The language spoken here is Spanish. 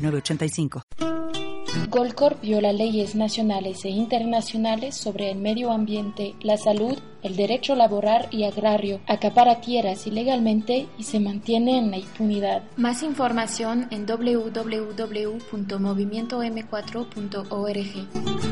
906985. Golcorp viola leyes nacionales e internacionales sobre el medio ambiente, la salud, el derecho laboral y agrario, acapara tierras ilegalmente y se mantiene en la impunidad. Más información en www.movimientom4.org.